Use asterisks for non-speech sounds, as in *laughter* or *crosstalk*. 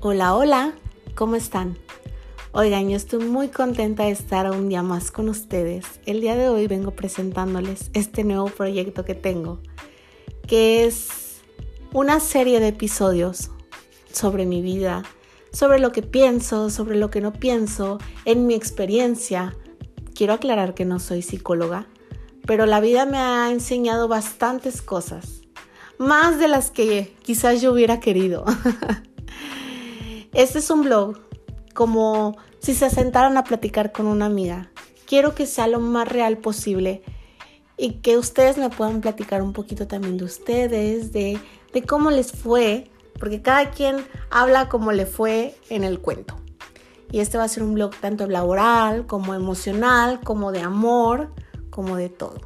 Hola, hola, ¿cómo están? Oigan, yo estoy muy contenta de estar un día más con ustedes. El día de hoy vengo presentándoles este nuevo proyecto que tengo, que es una serie de episodios sobre mi vida, sobre lo que pienso, sobre lo que no pienso, en mi experiencia. Quiero aclarar que no soy psicóloga, pero la vida me ha enseñado bastantes cosas, más de las que quizás yo hubiera querido. *laughs* Este es un blog como si se sentaran a platicar con una amiga. Quiero que sea lo más real posible y que ustedes me puedan platicar un poquito también de ustedes, de, de cómo les fue, porque cada quien habla como le fue en el cuento. Y este va a ser un blog tanto laboral como emocional, como de amor, como de todo.